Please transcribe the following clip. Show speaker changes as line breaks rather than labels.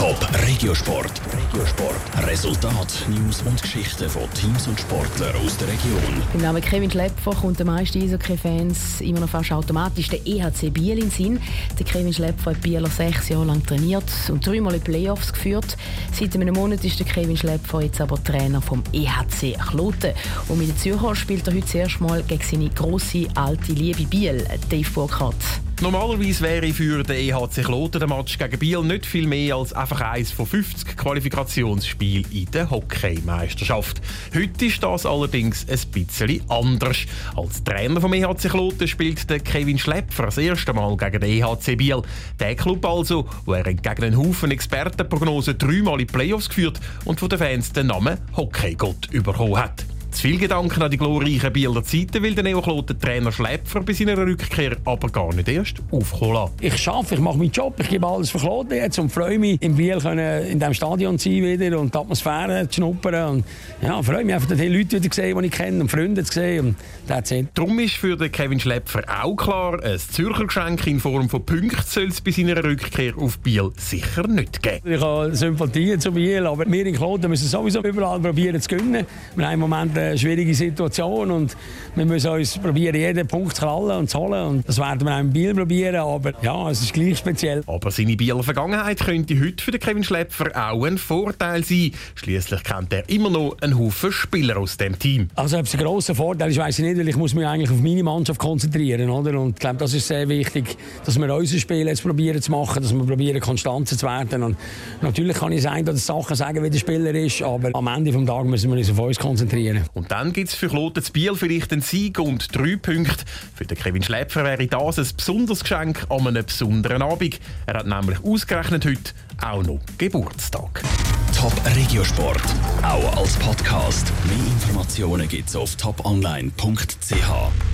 Top Regiosport. Regiosport. Resultat, News und Geschichten von Teams und Sportlern aus der Region.
Im Namen Kevin Schlepfer kommt den meisten Eishockey-Fans immer noch fast automatisch der EHC Biel in Sinn. Der Kevin Schlepfer hat Bieler sechs Jahre lang trainiert und dreimal in Playoffs geführt. Seit einem Monat ist der Kevin Schlepfer jetzt aber Trainer vom EHC Kloten. Und mit den Zürcher spielt er heute das erste Mal gegen seine grosse alte Liebe Biel, Dave Burkhardt.
Normalerweise wäre für den EHC Kloten der Match gegen Biel nicht viel mehr als einfach eins von 50 Qualifikationsspielen in der Hockeymeisterschaft. Heute ist das allerdings ein bisschen anders. Als Trainer vom EHC Kloten spielt der Kevin Schlepfer das erste Mal gegen den EHC Biel. Der Club also, wo er gegen einen Haufen Expertenprognosen dreimal in Playoffs geführt und von den Fans den Namen Hockeygott bekommen hat. Zu viel Gedanken an die glorreichen Bieler Zeiten will der Neokloten-Trainer Schläpfer bei seiner Rückkehr aber gar nicht erst aufkommen.
Ich schaffe, ich mache meinen Job, ich gebe alles für Kloten jetzt und freue mich, in Biel können in diesem Stadion zu sein wieder und die Atmosphäre zu schnuppern. Und ja, freue mich einfach, die Leute wieder zu sehen, die ich kenne und Freunde zu sehen. Und that's it.
Darum ist für den Kevin Schläpfer auch klar, ein Zürcher Geschenk in Form von Punkten soll es bei seiner Rückkehr auf Biel sicher nicht geben.
Ich habe Sympathien zu Biel, aber wir in Kloten müssen sowieso überall probieren zu gewinnen. Wir haben im Moment eine schwierige Situation und wir müssen uns probieren, jeden Punkt zu krallen und zu holen. Und das werden wir auch in Biel probieren, aber ja, es ist gleich speziell.
Aber seine Bieler Vergangenheit könnte heute für den Kevin Schläpfer auch ein Vorteil sein. Schließlich kennt er immer noch einen Haufen Spieler aus dem Team.
Also ob es ein grosser Vorteil ist, weiß ich nicht, weil ich muss mich eigentlich auf meine Mannschaft konzentrieren, oder? Und ich glaube, das ist sehr wichtig, dass wir unser Spiel jetzt probieren zu machen, dass wir probieren Konstanzen zu werden. Und natürlich kann ich sagen, dass Sachen sagen, wie der Spieler ist, aber am Ende des Tages müssen wir uns auf uns konzentrieren.
Und dann gibt es für Kloten Biel vielleicht einen Sieg und drei Punkte. Für den Kevin Schläpfer wäre das ein besonderes Geschenk an einem besonderen Abend. Er hat nämlich ausgerechnet heute auch noch Geburtstag.
Top Regiosport. Auch als Podcast. Mehr Informationen gibt's auf toponline.ch.